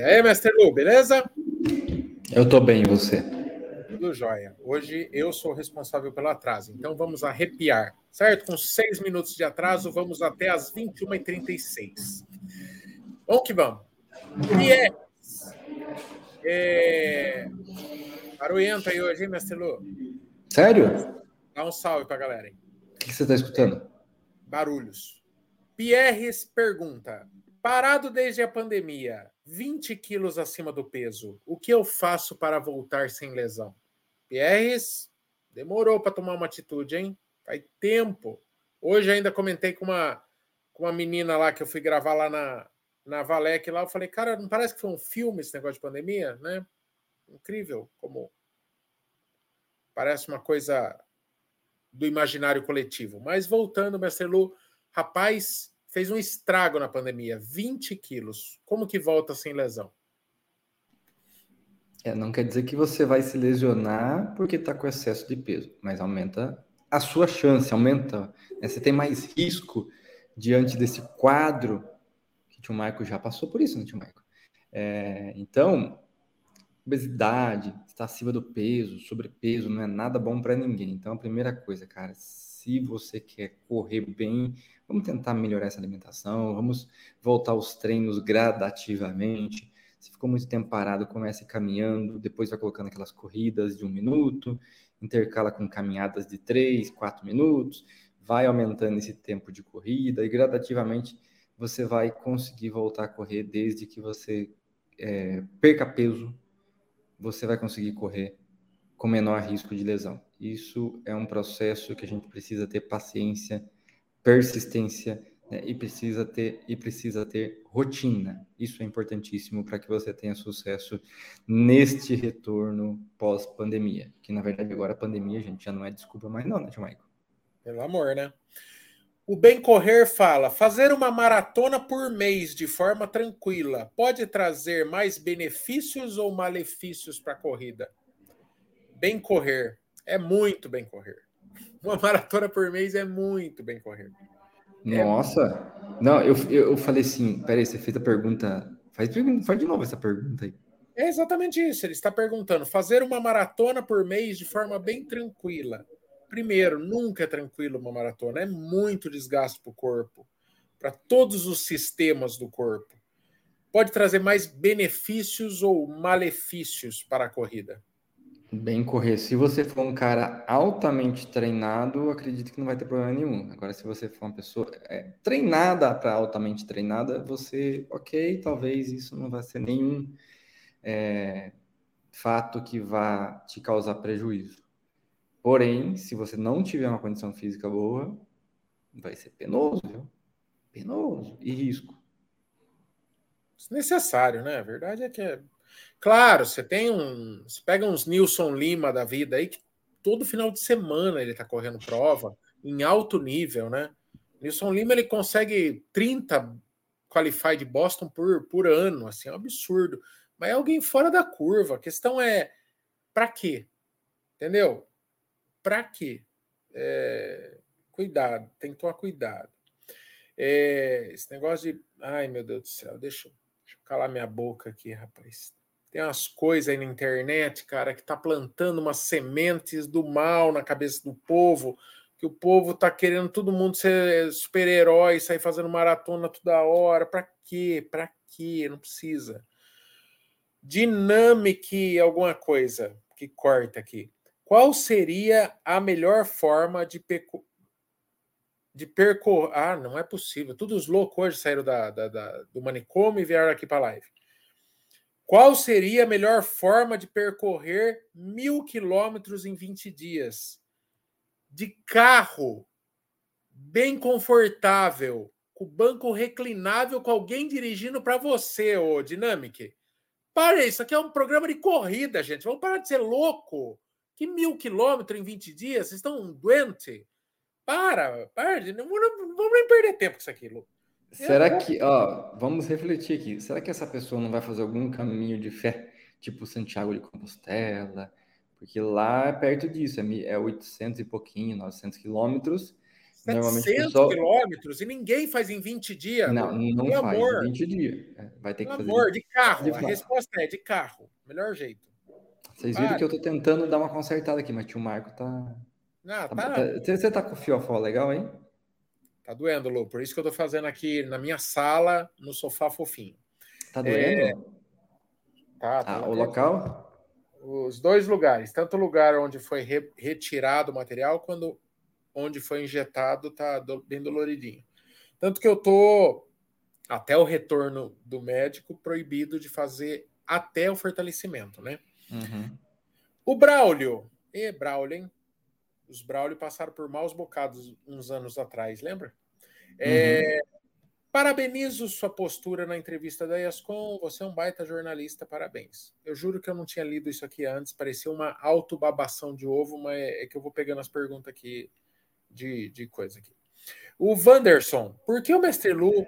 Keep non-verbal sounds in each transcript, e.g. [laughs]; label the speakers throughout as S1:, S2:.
S1: E aí, mestre Lu, beleza?
S2: Eu tô bem, você?
S1: Tudo jóia. Hoje eu sou responsável pelo atraso, então vamos arrepiar, certo? Com seis minutos de atraso, vamos até as 21h36. Vamos que vamos. E é. é... Aí hoje, hein, mestre Lu?
S2: Sério?
S1: Dá um salve pra galera aí.
S2: O que você está escutando?
S1: Barulhos. Pierres pergunta: Parado desde a pandemia, 20 quilos acima do peso, o que eu faço para voltar sem lesão? Pierres, demorou para tomar uma atitude, hein? Faz tempo. Hoje ainda comentei com uma, com uma menina lá que eu fui gravar lá na, na Valec lá. Eu falei, cara, não parece que foi um filme esse negócio de pandemia, né? Incrível como parece uma coisa do imaginário coletivo. Mas voltando, Mestre Lu, rapaz, fez um estrago na pandemia, 20 quilos. Como que volta sem lesão?
S2: É, não quer dizer que você vai se lesionar porque está com excesso de peso, mas aumenta a sua chance, aumenta. Né? Você tem mais risco diante desse quadro que o tio Maico já passou por isso, né, tio Maico? É, então, obesidade, estar acima do peso, sobrepeso, não é nada bom para ninguém. Então, a primeira coisa, cara, se você quer correr bem, vamos tentar melhorar essa alimentação, vamos voltar aos treinos gradativamente. Se ficou muito tempo parado, comece caminhando, depois vai colocando aquelas corridas de um minuto, intercala com caminhadas de três, quatro minutos, vai aumentando esse tempo de corrida e gradativamente você vai conseguir voltar a correr desde que você é, perca peso, você vai conseguir correr com menor risco de lesão. Isso é um processo que a gente precisa ter paciência, persistência né? e precisa ter e precisa ter rotina. Isso é importantíssimo para que você tenha sucesso neste retorno pós-pandemia. Que na verdade agora a pandemia, gente, já não é desculpa mais não, né, Michael?
S1: Pelo amor, né? O Bem Correr fala: fazer uma maratona por mês de forma tranquila pode trazer mais benefícios ou malefícios para a corrida? Bem correr. É muito bem correr. Uma [laughs] maratona por mês é muito bem correr.
S2: É Nossa! É... Não, eu, eu falei assim, peraí, você fez a pergunta. Faz, faz de novo essa pergunta aí.
S1: É exatamente isso. Ele está perguntando: fazer uma maratona por mês de forma bem tranquila. Primeiro, nunca é tranquilo uma maratona, é muito desgaste para o corpo, para todos os sistemas do corpo. Pode trazer mais benefícios ou malefícios para a corrida?
S2: Bem correr. Se você for um cara altamente treinado, acredito que não vai ter problema nenhum. Agora, se você for uma pessoa é, treinada para altamente treinada, você, ok, talvez isso não vai ser nenhum é, fato que vá te causar prejuízo. Porém, se você não tiver uma condição física boa, vai ser penoso, viu? Penoso e risco.
S1: Necessário, né? A verdade é que é Claro, você tem um. Você pega uns Nilson Lima da vida aí, que todo final de semana ele está correndo prova, em alto nível, né? Nilson Lima ele consegue 30 Qualified Boston por, por ano, assim, é um absurdo. Mas é alguém fora da curva. A questão é para quê? Entendeu? Para quê? É, cuidado, tem que tomar cuidado. É, esse negócio de. Ai, meu Deus do céu, deixa, deixa eu calar minha boca aqui, rapaz. Tem umas coisas aí na internet, cara, que tá plantando umas sementes do mal na cabeça do povo, que o povo tá querendo todo mundo ser super-herói, sair fazendo maratona toda hora. Para quê? Para quê? Não precisa. Dinâmica alguma coisa que corta aqui. Qual seria a melhor forma de de percorrer? Ah, não é possível. Todos os loucos hoje saíram da, da, da, do manicômio e vieram aqui para live. Qual seria a melhor forma de percorrer mil quilômetros em 20 dias? De carro, bem confortável, com banco reclinável, com alguém dirigindo para você, ô Dynamic. Para, isso aqui é um programa de corrida, gente. Vamos parar de ser louco. Que mil quilômetros em 20 dias? Vocês estão doentes? Para, para. Não, não, vamos nem perder tempo com isso aqui, Lu.
S2: Será que, ó, vamos refletir aqui. Será que essa pessoa não vai fazer algum caminho de fé, tipo Santiago de Compostela? Porque lá é perto disso, é 800 e pouquinho, 900 quilômetros.
S1: 700 pessoal... quilômetros e ninguém faz em 20 dias.
S2: Não, não faz amor. em 20 dias. É, vai ter que
S1: fazer. amor, de carro. De a resposta é de carro. Melhor jeito.
S2: Vocês viram que eu tô tentando dar uma consertada aqui, mas tio Marco tá. Não, tá, tá... tá... Você tá com o fiofó legal aí?
S1: Tá doendo, Lu. Por isso que eu tô fazendo aqui na minha sala, no sofá fofinho.
S2: Tá doendo? É... Tá, tá ah, o local?
S1: Os dois lugares, tanto o lugar onde foi re retirado o material, quando onde foi injetado, tá do, bem doloridinho. Tanto que eu tô até o retorno do médico proibido de fazer até o fortalecimento, né? Uhum. O Braulio, e Braulio, hein? Os Braulio passaram por maus bocados uns anos atrás, lembra? É, uhum. parabenizo sua postura na entrevista da ESCOM. Você é um baita jornalista, parabéns. Eu juro que eu não tinha lido isso aqui antes, parecia uma autobabação de ovo, mas é que eu vou pegando as perguntas aqui de, de coisa aqui. O Wanderson, por que o Mestre Lu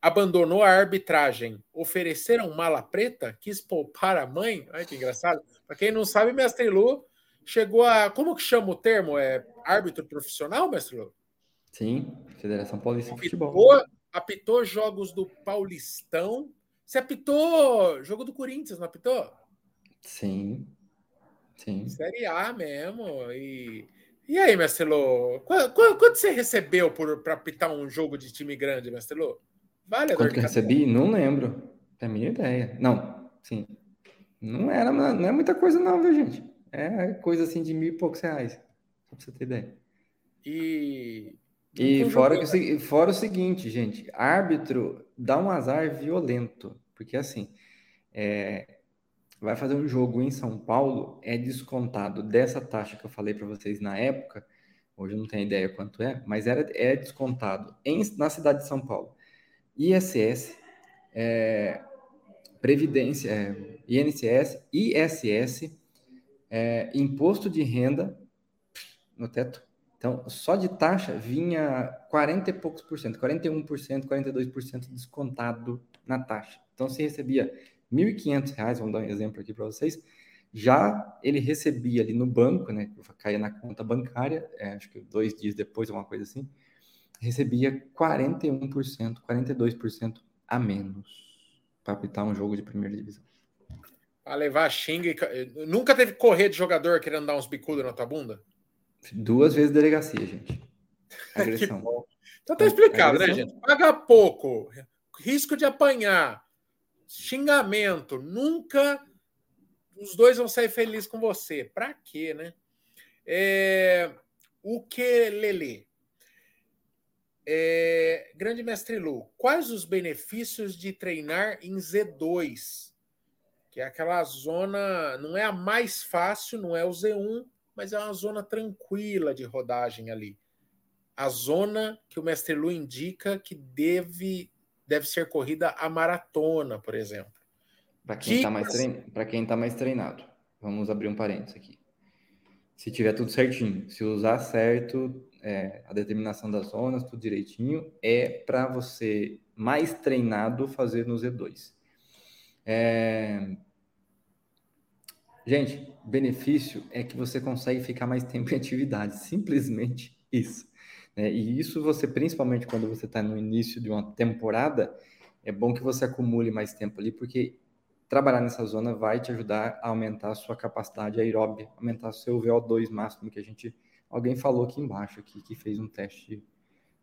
S1: abandonou a arbitragem? Ofereceram mala preta? Quis poupar a mãe? Ai, que engraçado. Para quem não sabe, Mestre Lu chegou a. Como que chama o termo? É árbitro profissional, Mestre Lu?
S2: Sim, Federação Paulista
S1: de Futebol. Apitou jogos do Paulistão. Você apitou jogo do Corinthians, não apitou?
S2: Sim. Sim.
S1: Série A mesmo. E e aí, Marcelo? Quanto, quanto você recebeu para apitar um jogo de time grande, Marcelo?
S2: Vale Quanto que eu recebi? Não lembro. É a minha ideia. Não, sim. Não era, não é muita coisa, não, viu, gente? É coisa assim de mil e poucos reais. Só pra você ter ideia.
S1: E.
S2: E fora, que, fora o seguinte, gente, árbitro dá um azar violento. Porque assim, é, vai fazer um jogo em São Paulo, é descontado dessa taxa que eu falei para vocês na época, hoje eu não tenho ideia quanto é, mas era, é descontado em, na cidade de São Paulo. ISS, é, Previdência, é, INSS, ISS, é, Imposto de Renda no teto. Então, só de taxa vinha 40 e poucos por cento, 41%, 42% descontado na taxa. Então, se recebia R$ 1.500, vamos dar um exemplo aqui para vocês, já ele recebia ali no banco, né, caía na conta bancária, é, acho que dois dias depois, alguma coisa assim, recebia 41%, 42% a menos para apitar um jogo de primeira divisão.
S1: A levar xinga e... Nunca teve correr de jogador querendo dar uns bicudos na tua bunda?
S2: Duas vezes delegacia, gente. [laughs] Agressão.
S1: então tá explicado, né, gente? Paga pouco, risco de apanhar, xingamento, nunca os dois vão sair felizes com você. Para quê, né? É, o que, Lele? É, grande mestre Lu, quais os benefícios de treinar em Z2? Que é aquela zona, não é a mais fácil, não é o Z1, mas é uma zona tranquila de rodagem ali. A zona que o mestre Lu indica que deve deve ser corrida a maratona, por exemplo.
S2: Para quem está mais, trein... tá mais treinado. Vamos abrir um parênteses aqui. Se tiver tudo certinho, se usar certo é, a determinação das zonas, tudo direitinho, é para você mais treinado fazer no Z2. É... Gente, benefício é que você consegue ficar mais tempo em atividade. Simplesmente isso. Né? E isso você, principalmente quando você está no início de uma temporada, é bom que você acumule mais tempo ali, porque trabalhar nessa zona vai te ajudar a aumentar a sua capacidade aeróbica, aumentar o seu VO2 máximo, que a gente. Alguém falou aqui embaixo aqui que fez um teste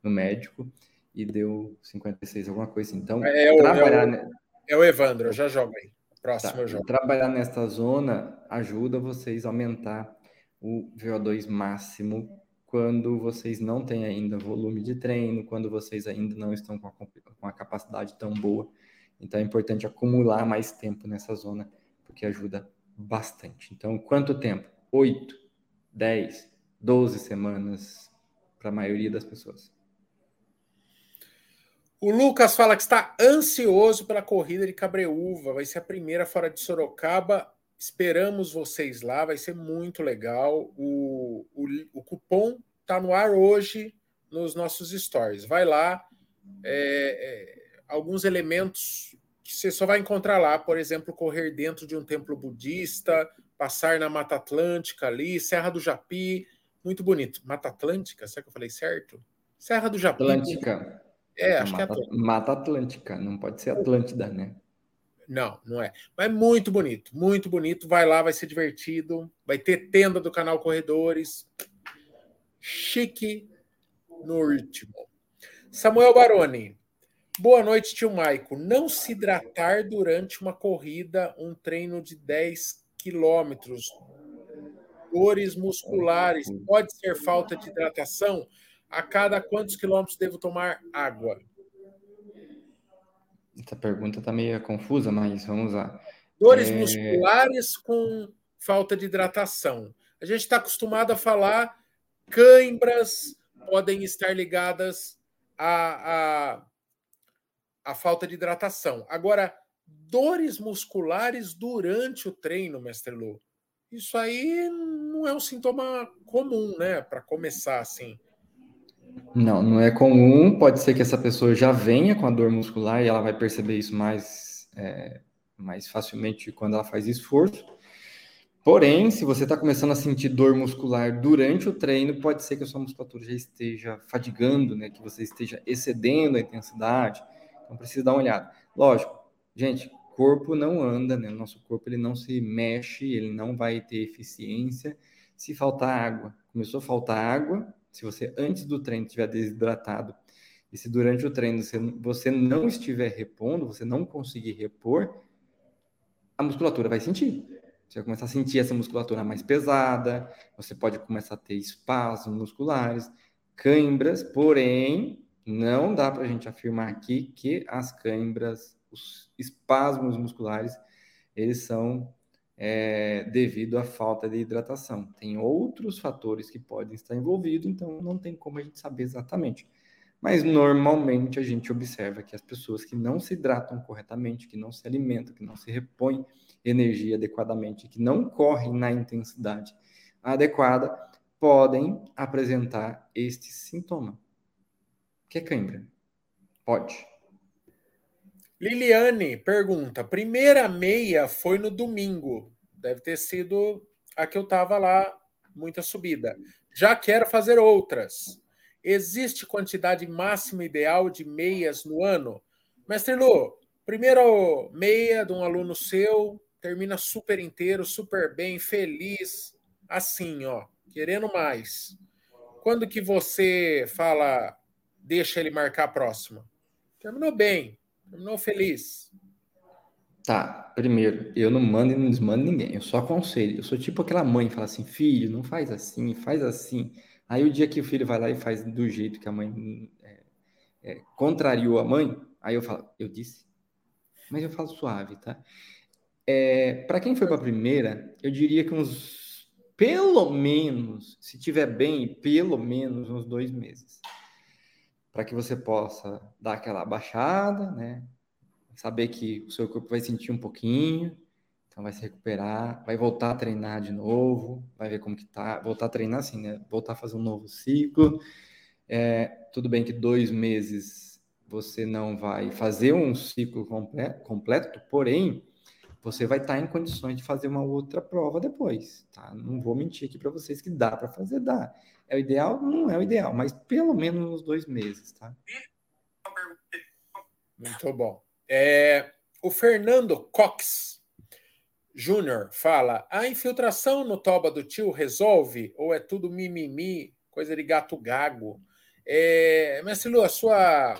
S2: no médico e deu 56, alguma coisa assim. Então,
S1: é, o, trabalhar. É é o Evandro, eu já jogo aí. Próximo tá, jogo.
S2: Trabalhar nessa zona ajuda vocês a aumentar o VO2 máximo quando vocês não têm ainda volume de treino, quando vocês ainda não estão com a, com a capacidade tão boa. Então é importante acumular mais tempo nessa zona, porque ajuda bastante. Então, quanto tempo? 8, 10, 12 semanas para a maioria das pessoas.
S1: O Lucas fala que está ansioso pela corrida de Cabreúva. Vai ser a primeira fora de Sorocaba Esperamos vocês lá, vai ser muito legal. O, o, o cupom está no ar hoje nos nossos stories. Vai lá, é, é, alguns elementos que você só vai encontrar lá, por exemplo, correr dentro de um templo budista, passar na Mata Atlântica ali, Serra do Japi, muito bonito. Mata Atlântica, será que eu falei certo? Serra do Japão.
S2: Atlântica.
S1: É, acho
S2: mata,
S1: que é Atlântica.
S2: Mata Atlântica, não pode ser Atlântida, né?
S1: Não, não é. Mas muito bonito, muito bonito. Vai lá, vai ser divertido. Vai ter tenda do canal Corredores. Chique no último. Samuel Baroni. Boa noite, tio Maico. Não se hidratar durante uma corrida, um treino de 10 quilômetros. Dores musculares. Pode ser falta de hidratação? A cada quantos quilômetros devo tomar água?
S2: Essa pergunta está meio confusa, mas vamos lá.
S1: Dores é... musculares com falta de hidratação. A gente está acostumado a falar cãibras podem estar ligadas à, à, à falta de hidratação. Agora, dores musculares durante o treino, mestre Lu, isso aí não é um sintoma comum, né? Para começar assim.
S2: Não, não é comum. Pode ser que essa pessoa já venha com a dor muscular e ela vai perceber isso mais, é, mais facilmente quando ela faz esforço. Porém, se você está começando a sentir dor muscular durante o treino, pode ser que a sua musculatura já esteja fadigando, né? Que você esteja excedendo a intensidade. Então precisa dar uma olhada. Lógico, gente, corpo não anda, né? Nosso corpo ele não se mexe, ele não vai ter eficiência se faltar água. Começou a faltar água, se você antes do treino estiver desidratado e se durante o treino você, não estiver repondo, você não conseguir repor, a musculatura vai sentir. Você vai começar a sentir essa musculatura mais pesada, você pode começar a ter espasmos musculares, cãibras, porém, não dá para a gente afirmar aqui que as cãibras, os espasmos musculares, eles são é, devido à falta de hidratação. Tem outros fatores que podem estar envolvidos, então não tem como a gente saber exatamente. Mas normalmente a gente observa que as pessoas que não se hidratam corretamente, que não se alimentam, que não se repõem energia adequadamente, que não correm na intensidade adequada, podem apresentar este sintoma. Que é cãibra? Pode.
S1: Liliane pergunta: primeira meia foi no domingo. Deve ter sido a que eu estava lá, muita subida. Já quero fazer outras. Existe quantidade máxima ideal de meias no ano? Mestre Lu, primeiro meia de um aluno seu, termina super inteiro, super bem, feliz, assim, ó, querendo mais. Quando que você fala, deixa ele marcar a próxima? Terminou bem, Terminou feliz.
S2: Tá, primeiro, eu não mando e não desmando ninguém, eu só aconselho. Eu sou tipo aquela mãe que fala assim: filho, não faz assim, faz assim. Aí o dia que o filho vai lá e faz do jeito que a mãe é, é, contrariou a mãe, aí eu falo: eu disse. Mas eu falo suave, tá? É, para quem foi para a primeira, eu diria que uns, pelo menos, se tiver bem, pelo menos uns dois meses para que você possa dar aquela baixada, né? Saber que o seu corpo vai sentir um pouquinho, então vai se recuperar, vai voltar a treinar de novo, vai ver como que tá, voltar a treinar assim, né? Voltar a fazer um novo ciclo. É, tudo bem que dois meses você não vai fazer um ciclo completo, completo porém você vai estar em condições de fazer uma outra prova depois, tá? Não vou mentir aqui para vocês que dá para fazer, dá. É o ideal? Não é o ideal, mas pelo menos uns dois meses, tá?
S1: Muito bom. É, o Fernando Cox Júnior fala: a infiltração no toba do tio resolve ou é tudo mimimi, coisa de gato gago? É, Mestre Lu, a sua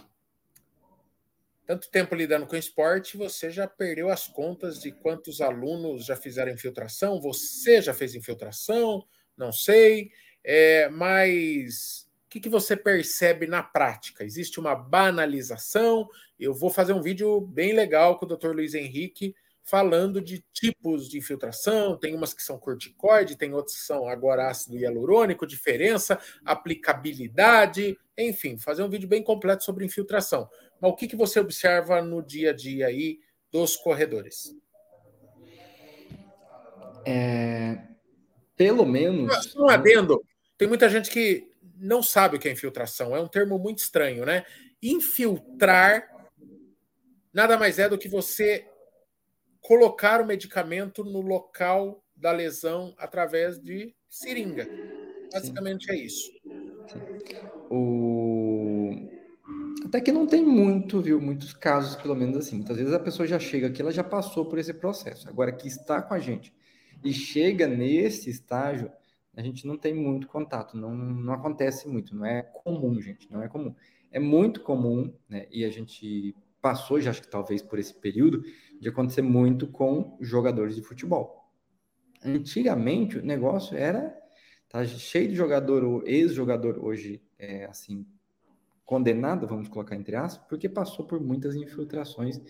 S1: tanto tempo lidando com esporte, você já perdeu as contas de quantos alunos já fizeram infiltração? Você já fez infiltração? Não sei. É, mas o que, que você percebe na prática? Existe uma banalização? Eu vou fazer um vídeo bem legal com o Dr. Luiz Henrique falando de tipos de infiltração, tem umas que são corticoide, tem outras que são agora ácido hialurônico, diferença, aplicabilidade, enfim, fazer um vídeo bem completo sobre infiltração. Mas o que, que você observa no dia a dia aí dos corredores?
S2: É, pelo menos.
S1: Um adendo, tem muita gente que não sabe o que é infiltração, é um termo muito estranho, né? Infiltrar nada mais é do que você colocar o medicamento no local da lesão através de seringa. Basicamente Sim. é isso.
S2: O... Até que não tem muito, viu? Muitos casos, pelo menos assim. Muitas vezes a pessoa já chega aqui, ela já passou por esse processo. Agora, que está com a gente e chega nesse estágio, a gente não tem muito contato, não, não acontece muito, não é comum, gente, não é comum. É muito comum, né? E a gente passou, já acho que talvez por esse período, de acontecer muito com jogadores de futebol. Antigamente o negócio era tá cheio de jogador, ex-jogador hoje, é, assim, condenado, vamos colocar entre aspas, porque passou por muitas infiltrações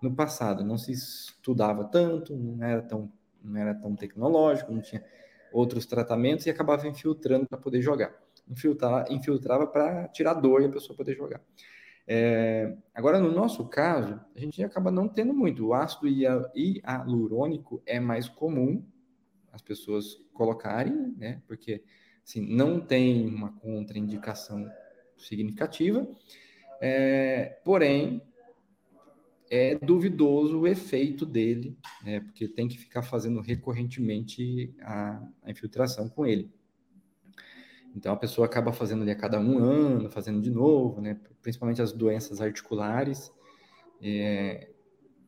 S2: no passado. Não se estudava tanto, não era tão, não era tão tecnológico, não tinha outros tratamentos e acabava infiltrando para poder jogar. Infiltrava, infiltrava para tirar dor e a pessoa poder jogar. É, agora, no nosso caso, a gente acaba não tendo muito. O ácido hialurônico é mais comum as pessoas colocarem, né? Porque assim, não tem uma contraindicação significativa, é, porém é duvidoso o efeito dele, né, porque tem que ficar fazendo recorrentemente a, a, infiltração com ele. Então a pessoa acaba fazendo ali a cada um ano, fazendo de novo, né, principalmente as doenças articulares. É,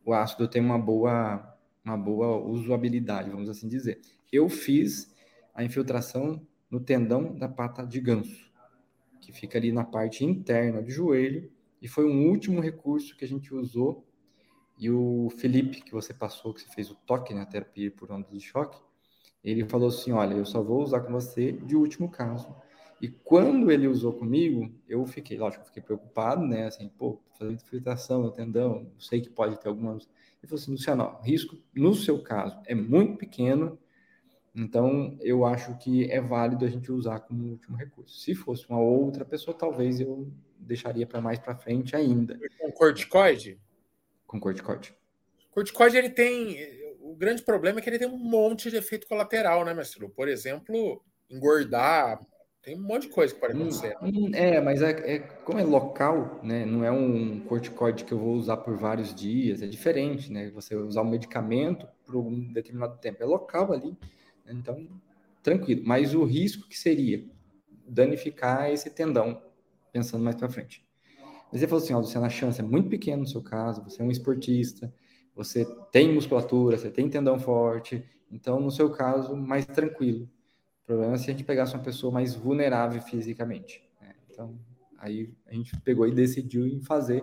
S2: o ácido tem uma boa, uma boa usabilidade, vamos assim dizer. Eu fiz a infiltração no tendão da pata de ganso, que fica ali na parte interna do joelho, e foi um último recurso que a gente usou e o Felipe, que você passou, que você fez o toque né, terapia por onda de choque, ele falou assim: Olha, eu só vou usar com você de último caso. E quando ele usou comigo, eu fiquei, lógico, fiquei preocupado, né? Assim, pô, fazendo infiltração no tendão, sei que pode ter algumas. Ele falou assim: Luciano, ó, risco no seu caso é muito pequeno, então eu acho que é válido a gente usar como último recurso. Se fosse uma outra pessoa, talvez eu deixaria para mais para frente ainda.
S1: Com corticoide?
S2: com corticoide.
S1: Corticoide, ele tem. O grande problema é que ele tem um monte de efeito colateral, né, mestre? Por exemplo, engordar. Tem um monte de coisa que pode hum, acontecer.
S2: Hum, é, mas é, é, como é local, né? Não é um corticoide que eu vou usar por vários dias, é diferente, né? Você usar um medicamento por um determinado tempo. É local ali? Então, tranquilo. Mas o risco que seria danificar esse tendão, pensando mais para frente. Mas ele falou assim, ó, Luciano, a chance é muito pequena no seu caso, você é um esportista, você tem musculatura, você tem tendão forte, então no seu caso, mais tranquilo. O problema é se a gente pegasse uma pessoa mais vulnerável fisicamente. Né? Então, aí a gente pegou e decidiu em fazer.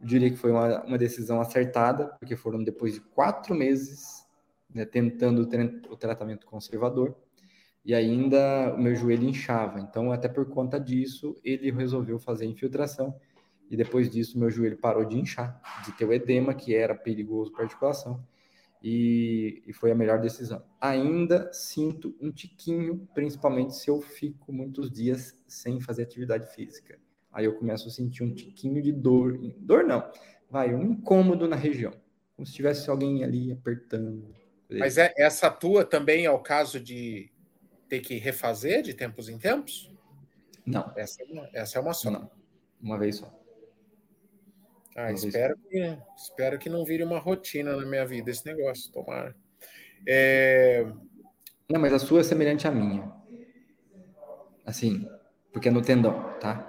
S2: Eu diria que foi uma, uma decisão acertada, porque foram depois de quatro meses né, tentando o tratamento conservador, e ainda o meu joelho inchava. Então, até por conta disso, ele resolveu fazer infiltração e depois disso meu joelho parou de inchar, de ter o edema, que era perigoso para a articulação, e, e, foi a melhor decisão. Ainda sinto um tiquinho, principalmente se eu fico muitos dias sem fazer atividade física. Aí eu começo a sentir um tiquinho de dor, dor não, vai, um incômodo na região, como se tivesse alguém ali apertando.
S1: Mas é, essa tua também é o caso de ter que refazer de tempos em tempos?
S2: Não.
S1: Essa é uma, essa é uma só.
S2: Não, uma vez só.
S1: Ah, espero que, espero que não vire uma rotina na minha vida esse negócio, tomara. É...
S2: Não, mas a sua é semelhante à minha. Assim, porque é no tendão, tá?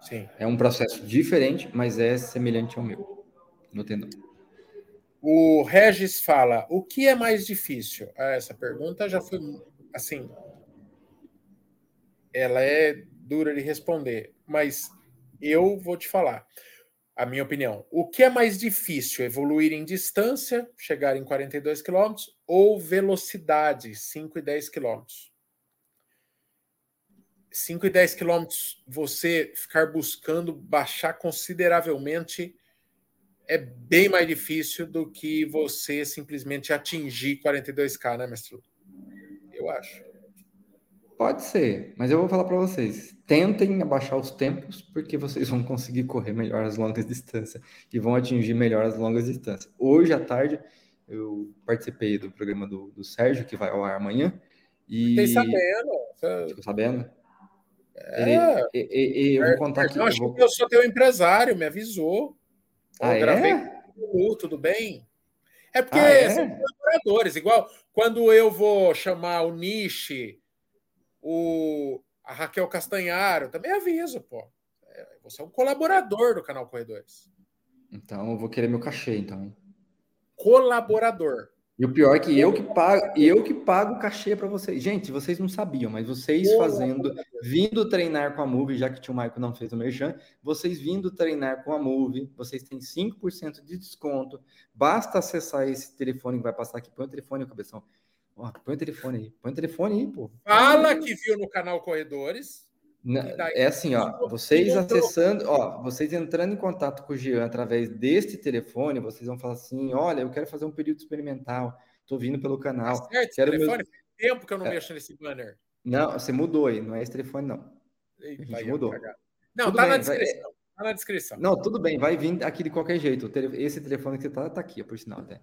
S1: Sim.
S2: É um processo diferente, mas é semelhante ao meu, no tendão.
S1: O Regis fala: o que é mais difícil? Ah, essa pergunta já foi assim. Ela é dura de responder, mas eu vou te falar a minha opinião. O que é mais difícil, evoluir em distância, chegar em 42 km, ou velocidade, 5 e 10 km? 5 e 10 km, você ficar buscando baixar consideravelmente é bem mais difícil do que você simplesmente atingir 42K, né, mestre? Eu acho.
S2: Pode ser, mas eu vou falar para vocês: tentem abaixar os tempos, porque vocês vão conseguir correr melhor as longas distâncias e vão atingir melhor as longas distâncias. Hoje à tarde, eu participei do programa do, do Sérgio, que vai ao ar amanhã. E...
S1: Fiquei sabendo.
S2: Ficou sabendo? É. E, e, eu vou contar aqui.
S1: Eu acho vou... que eu sou teu empresário, me avisou.
S2: Ah, eu gravei é?
S1: tudo bem? É porque ah, é? são colaboradores, igual quando eu vou chamar o Nishi o, a Raquel Castanharo, também aviso, pô. É, você é um colaborador do canal Corredores.
S2: Então eu vou querer meu cachê, então.
S1: Colaborador.
S2: E o pior é que eu que pago, eu que pago o cachê para vocês. Gente, vocês não sabiam, mas vocês fazendo, vindo treinar com a Move, já que o tio Maico não fez o merchan, vocês vindo treinar com a Move, vocês têm 5% de desconto. Basta acessar esse telefone que vai passar aqui. Põe o telefone, cabeção. Ó, põe o telefone aí. Põe o telefone aí, pô.
S1: Fala que viu no canal Corredores.
S2: É assim, ó, vocês acessando, ó, vocês entrando em contato com o Jean através deste telefone, vocês vão falar assim: olha, eu quero fazer um período experimental, tô vindo pelo canal.
S1: Tá certo,
S2: quero
S1: telefone, meu... tempo que eu não é. mexo nesse banner.
S2: Não, você mudou aí, não é esse telefone, não. Eita, mudou.
S1: Não, tudo tá bem, na descrição. Vai... Tá na descrição.
S2: Não, tudo bem, vai vir aqui de qualquer jeito. Esse telefone que você tá, tá aqui, por sinal até.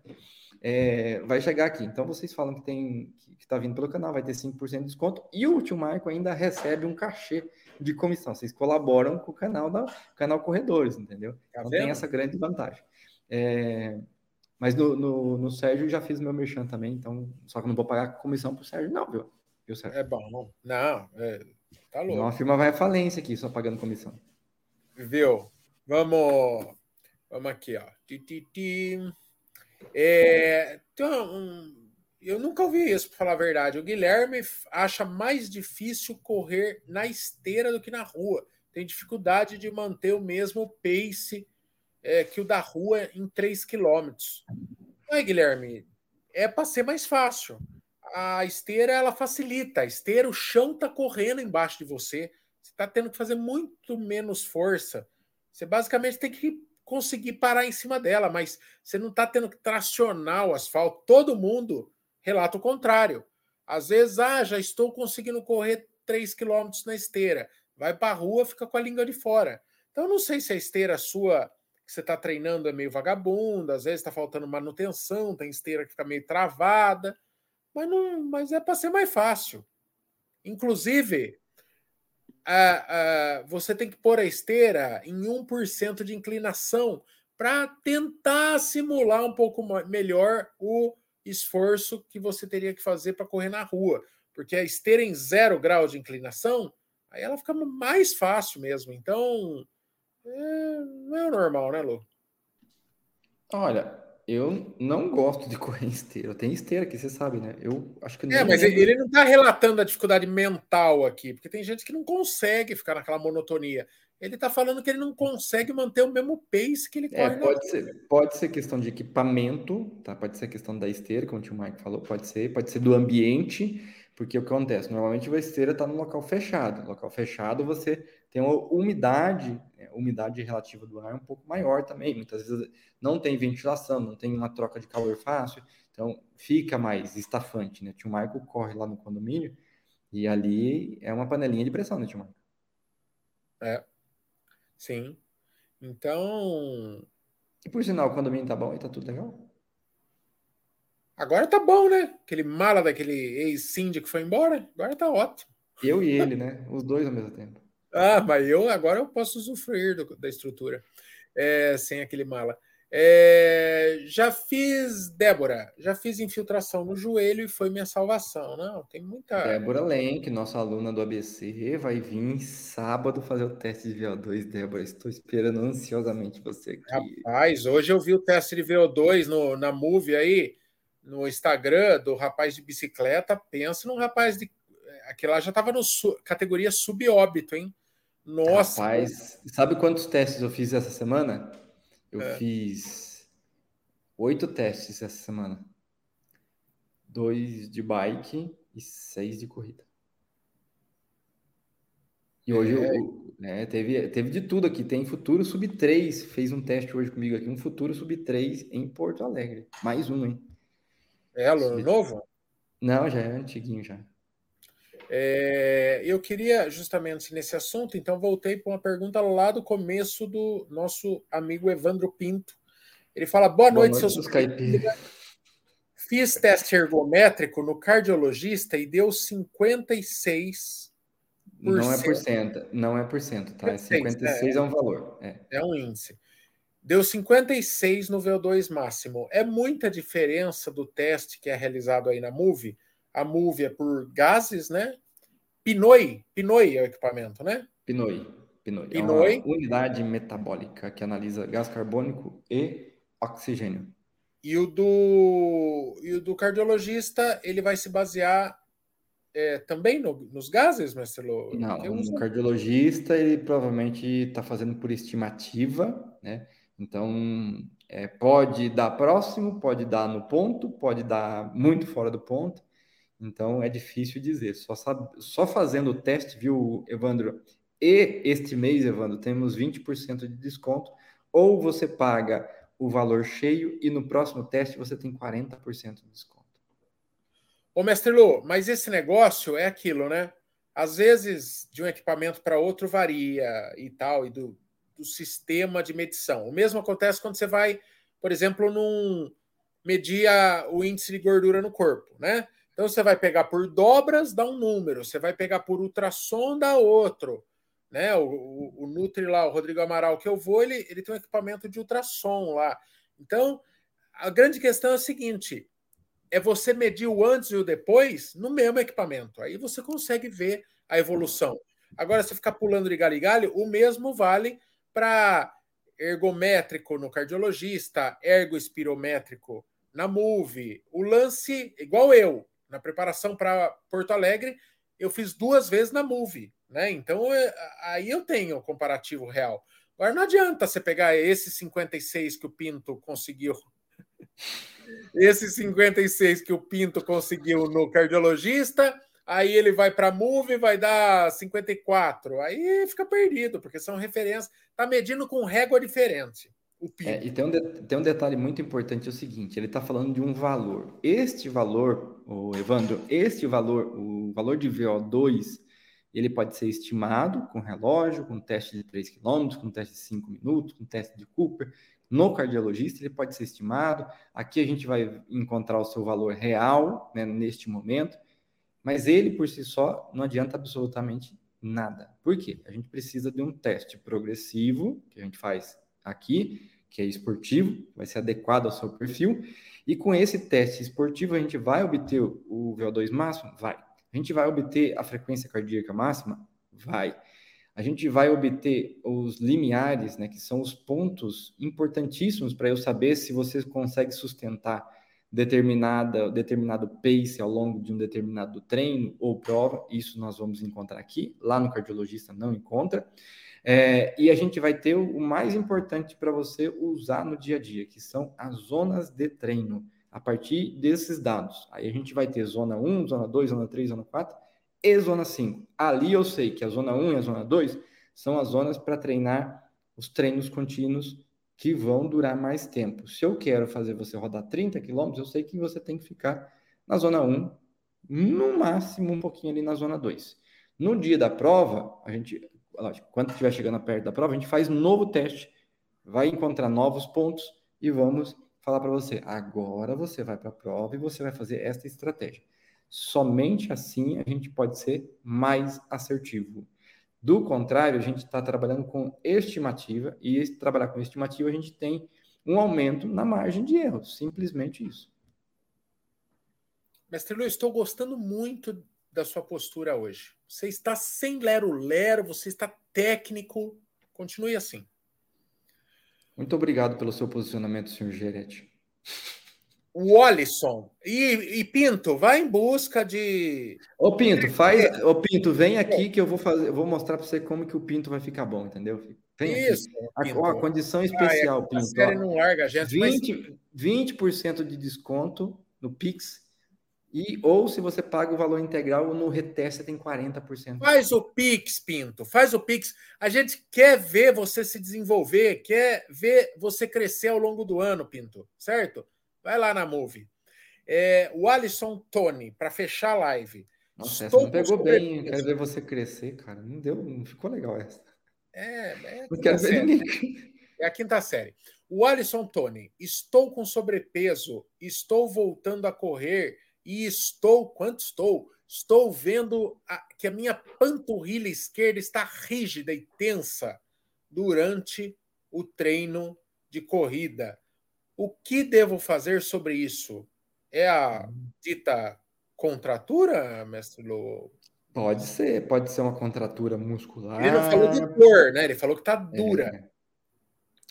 S2: É, vai chegar aqui. Então, vocês falam que tem que está vindo pelo canal, vai ter 5% de desconto. E o tio Marco ainda recebe um cachê de comissão. Vocês colaboram com o canal da canal Corredores, entendeu? Tá então tem essa grande vantagem. É, mas no, no, no, Sérgio já fiz meu merchan também, então só que não vou pagar comissão pro Sérgio, não, viu? viu
S1: Sérgio? É bom, não, é, tá louco. Não,
S2: a firma vai à falência aqui, só pagando comissão.
S1: Viu? Vamos, vamos aqui, ó. Ti, É, tem um, eu nunca ouvi isso, para falar a verdade. O Guilherme acha mais difícil correr na esteira do que na rua. Tem dificuldade de manter o mesmo pace é, que o da rua em 3 quilômetros. Não é, Guilherme? É para ser mais fácil. A esteira ela facilita. A esteira, o chão está correndo embaixo de você está tendo que fazer muito menos força. Você basicamente tem que conseguir parar em cima dela, mas você não está tendo que tracionar o asfalto. Todo mundo relata o contrário. Às vezes, ah, já estou conseguindo correr 3 km na esteira. Vai para a rua, fica com a língua de fora. Então, não sei se a esteira sua que você está treinando é meio vagabunda, às vezes está faltando manutenção, tem esteira que está meio travada, mas, não, mas é para ser mais fácil. Inclusive, você tem que pôr a esteira em 1% de inclinação para tentar simular um pouco melhor o esforço que você teria que fazer para correr na rua. Porque a esteira em zero grau de inclinação, aí ela fica mais fácil mesmo. Então, é, não é normal, né, Lu?
S2: Olha, eu não gosto de correr em esteira. Eu tenho esteira aqui, você sabe, né? Eu acho que
S1: É, mas lembro. ele não está relatando a dificuldade mental aqui, porque tem gente que não consegue ficar naquela monotonia. Ele está falando que ele não consegue manter o mesmo pace que ele é, corre.
S2: Pode, ser, pode ser questão de equipamento, tá? Pode ser questão da esteira, como o tio Mike falou, pode ser, pode ser do ambiente, porque o que acontece? Normalmente a esteira está no local fechado. No local fechado você tem uma umidade, é, umidade relativa do ar um pouco maior também. Muitas vezes não tem ventilação, não tem uma troca de calor fácil, então fica mais estafante, né? Tio Marco corre lá no condomínio e ali é uma panelinha de pressão, né, tio Marco?
S1: É, sim. Então.
S2: E por sinal, o condomínio tá bom e tá tudo legal?
S1: Agora tá bom, né? Aquele mala daquele ex-síndico foi embora, agora tá ótimo.
S2: Eu e ele, né? Os dois ao mesmo tempo.
S1: Ah, mas eu agora eu posso usufruir do, da estrutura é, sem aquele mala. É, já fiz, Débora, já fiz infiltração no joelho e foi minha salvação. Não, tem muita.
S2: Débora Lenk, nossa aluna do ABC, vai vir sábado fazer o teste de VO2, Débora. Estou esperando ansiosamente você
S1: aqui. Rapaz, hoje eu vi o teste de VO2 no, na Move aí, no Instagram do rapaz de bicicleta. Pensa num rapaz de. Aquele lá já estava no su... categoria subóbito, hein? Nossa.
S2: Rapaz, sabe quantos testes eu fiz essa semana? Eu é. fiz oito testes essa semana. Dois de bike e seis de corrida. E hoje é. eu, né, teve, teve de tudo aqui. Tem Futuro Sub 3, fez um teste hoje comigo aqui, um Futuro Sub 3 em Porto Alegre. Mais um, hein?
S1: É aluno Sub... novo?
S2: Não, já é antiguinho já.
S1: É, eu queria justamente nesse assunto, então voltei para uma pergunta lá do começo do nosso amigo Evandro Pinto. Ele fala: Boa, Boa noite, noite seus Fiz teste ergométrico no cardiologista e deu 56.
S2: Não é por cento, não é por cento, tá? 56 é, é um valor. É.
S1: é um índice. Deu 56 no VO2 máximo. É muita diferença do teste que é realizado aí na MUVE a MUVE é por gases, né? Pinoi, Pinoi é o equipamento, né?
S2: Pinoi. Pinoi. Pinoi. É uma unidade metabólica que analisa gás carbônico e oxigênio.
S1: E o do, e o do cardiologista, ele vai se basear é, também no, nos gases, Marcelo?
S2: Não, o cardiologista, ele provavelmente está fazendo por estimativa, né? Então, é, pode dar próximo, pode dar no ponto, pode dar muito fora do ponto. Então, é difícil dizer. Só, sabe, só fazendo o teste, viu, Evandro? E este mês, Evandro, temos 20% de desconto. Ou você paga o valor cheio e no próximo teste você tem 40% de desconto.
S1: Ô, mestre Lu, mas esse negócio é aquilo, né? Às vezes, de um equipamento para outro varia e tal, e do, do sistema de medição. O mesmo acontece quando você vai, por exemplo, num medir o índice de gordura no corpo, né? Então você vai pegar por dobras, dá um número, você vai pegar por ultrassom, dá outro. Né? O, o, o Nutri lá, o Rodrigo Amaral, que eu vou, ele, ele tem um equipamento de ultrassom lá. Então, a grande questão é a seguinte: é você medir o antes e o depois no mesmo equipamento. Aí você consegue ver a evolução. Agora, se ficar pulando de galho em galho, o mesmo vale para ergométrico no cardiologista, ergoespirométrico na MOVE. O lance, igual eu, na preparação para Porto Alegre, eu fiz duas vezes na Move, né? Então é, aí eu tenho o comparativo real. Agora não adianta você pegar esse 56 que o Pinto conseguiu, [laughs] esse 56 que o Pinto conseguiu no cardiologista, aí ele vai para Move vai dar 54. Aí fica perdido, porque são referências, tá medindo com régua diferente.
S2: É, e tem um, de, tem um detalhe muito importante, é o seguinte, ele está falando de um valor. Este valor, o Evandro, este valor, o valor de VO2, ele pode ser estimado com relógio, com teste de 3 km, com teste de 5 minutos, com teste de Cooper. No cardiologista, ele pode ser estimado. Aqui a gente vai encontrar o seu valor real né, neste momento, mas ele por si só não adianta absolutamente nada. Por quê? A gente precisa de um teste progressivo, que a gente faz aqui, que é esportivo, vai ser adequado ao seu perfil. E com esse teste esportivo, a gente vai obter o VO2 máximo? Vai. A gente vai obter a frequência cardíaca máxima? Vai. A gente vai obter os limiares, né, que são os pontos importantíssimos para eu saber se você consegue sustentar determinada, determinado pace ao longo de um determinado treino ou prova. Isso nós vamos encontrar aqui. Lá no cardiologista não encontra. É, e a gente vai ter o mais importante para você usar no dia a dia, que são as zonas de treino, a partir desses dados. Aí a gente vai ter zona 1, zona 2, zona 3, zona 4 e zona 5. Ali eu sei que a zona 1 e a zona 2 são as zonas para treinar os treinos contínuos que vão durar mais tempo. Se eu quero fazer você rodar 30 quilômetros, eu sei que você tem que ficar na zona 1, no máximo um pouquinho ali na zona 2. No dia da prova, a gente lógico, quando estiver chegando perto da prova, a gente faz um novo teste, vai encontrar novos pontos e vamos falar para você. Agora você vai para a prova e você vai fazer esta estratégia. Somente assim a gente pode ser mais assertivo. Do contrário, a gente está trabalhando com estimativa e trabalhar com estimativa a gente tem um aumento na margem de erro. Simplesmente isso.
S1: Mestre Luiz, estou gostando muito da sua postura hoje. Você está sem lero-lero, você está técnico. Continue assim.
S2: Muito obrigado pelo seu posicionamento, senhor Gerete.
S1: O Alisson. E, e, Pinto, vai em busca de.
S2: Ô Pinto, faz. Ô Pinto, vem aqui que eu vou fazer, eu vou mostrar para você como que o Pinto vai ficar bom, entendeu? Vem Isso. Aqui. A, a, condição especial, ah, é, Pinto. A
S1: não larga, gente,
S2: 20%, mas... 20 de desconto no Pix e, ou se você paga o valor integral, no reteste tem 40%.
S1: Faz o Pix, Pinto. Faz o Pix. A gente quer ver você se desenvolver, quer ver você crescer ao longo do ano, Pinto. Certo? Vai lá na Move. É, o Alisson Tony, para fechar a live.
S2: Nossa, essa não pegou bem. Quero ver você crescer, cara. Não deu, não ficou legal essa.
S1: É, é não quero ver ninguém. É a quinta série. O Alisson Tony, estou com sobrepeso, estou voltando a correr e estou, quanto estou? Estou vendo a, que a minha panturrilha esquerda está rígida e tensa durante o treino de corrida. O que devo fazer sobre isso? É a dita contratura, mestre Lô?
S2: Pode ser, pode ser uma contratura muscular.
S1: Ele não falou de dor, né? Ele falou que tá dura. É,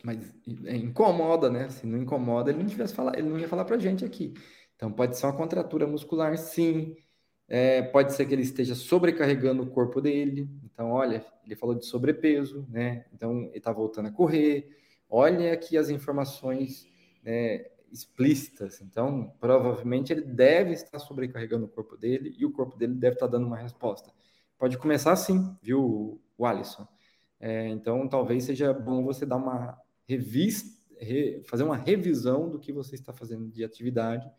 S2: mas incomoda, né? Se não incomoda, ele não tivesse falar, ele não ia falar pra gente aqui. Então pode ser uma contratura muscular, sim. É, pode ser que ele esteja sobrecarregando o corpo dele. Então, olha, ele falou de sobrepeso, né? Então ele está voltando a correr. Olha aqui as informações né, explícitas. Então, provavelmente ele deve estar sobrecarregando o corpo dele e o corpo dele deve estar dando uma resposta. Pode começar assim, viu, o Alisson? É, então, talvez seja bom você dar uma revista, re, fazer uma revisão do que você está fazendo de atividade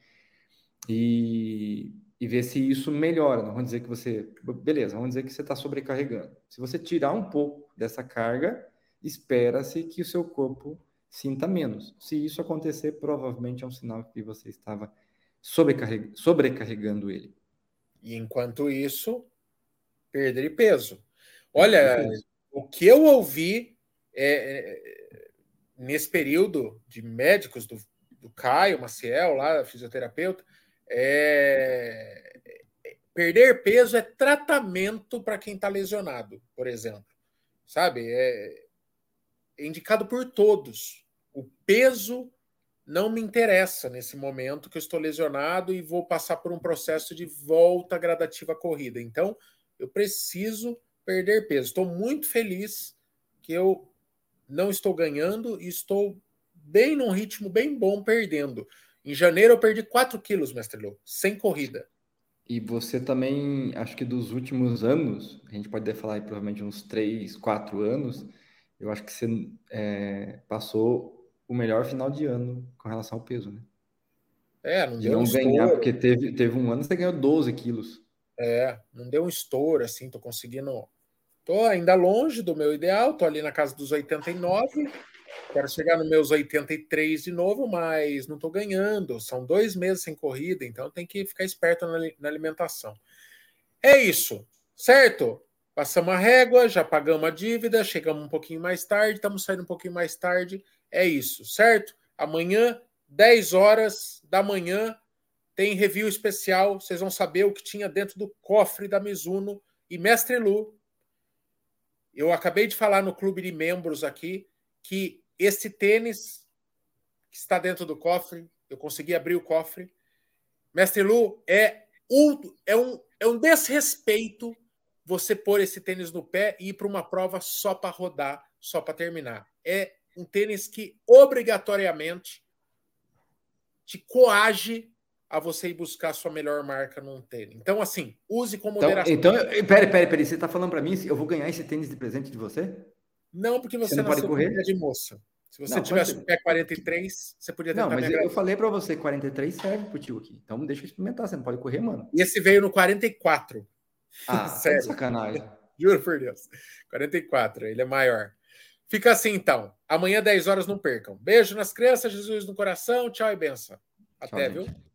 S2: e, e ver se isso melhora. Não vamos dizer que você. Beleza, vamos dizer que você está sobrecarregando. Se você tirar um pouco dessa carga, espera-se que o seu corpo sinta menos. Se isso acontecer, provavelmente é um sinal que você estava sobrecarreg... sobrecarregando ele.
S1: E enquanto isso, perder peso. Olha, o que eu ouvi é, é, nesse período de médicos do, do Caio Maciel, lá, fisioterapeuta, é, perder peso é tratamento para quem está lesionado, por exemplo. Sabe? É, é indicado por todos. O peso não me interessa nesse momento que eu estou lesionado e vou passar por um processo de volta gradativa à corrida. Então, eu preciso perder peso. Estou muito feliz que eu não estou ganhando e estou bem num ritmo bem bom perdendo. Em janeiro eu perdi 4 quilos, mestre Lô, sem corrida.
S2: E você também, acho que dos últimos anos, a gente pode falar aí provavelmente uns 3, 4 anos, eu acho que você é, passou o melhor final de ano com relação ao peso, né?
S1: É, não
S2: de deu não um ganhar, estouro. porque teve, teve um ano que você ganhou 12 quilos.
S1: É, não deu um estouro, assim, tô conseguindo. Tô ainda longe do meu ideal, tô ali na casa dos 89. Quero chegar nos meus 83 de novo, mas não tô ganhando. São dois meses sem corrida, então tem que ficar esperto na, na alimentação. É isso, certo? Passamos a régua, já pagamos a dívida, chegamos um pouquinho mais tarde, estamos saindo um pouquinho mais tarde. É isso, certo? Amanhã, 10 horas da manhã, tem review especial. Vocês vão saber o que tinha dentro do cofre da Mizuno e Mestre Lu. Eu acabei de falar no clube de membros aqui que esse tênis que está dentro do cofre, eu consegui abrir o cofre. Mestre Lu é um, é um, é um desrespeito você pôr esse tênis no pé e ir para uma prova só para rodar, só para terminar. É um tênis que obrigatoriamente te coage a você ir buscar a sua melhor marca num tênis. Então, assim, use com
S2: então, moderação. Então, então peraí, peraí, peraí. Você está falando para mim se eu vou ganhar esse tênis de presente de você?
S1: Não, porque você, você não pode correr de moça. Se você não, tivesse o pé 43, você podia
S2: tentar Não, mas eu falei para você, 43 serve pro tio aqui. Então deixa eu experimentar, você não pode correr, mano.
S1: E esse veio no 44.
S2: Ah, [laughs] Sério. sacanagem. [laughs]
S1: Juro por Deus. 44, ele é maior. Fica assim então. Amanhã, 10 horas, não percam. Beijo nas crianças, Jesus no coração. Tchau e benção. Até, Tchau, viu? Gente.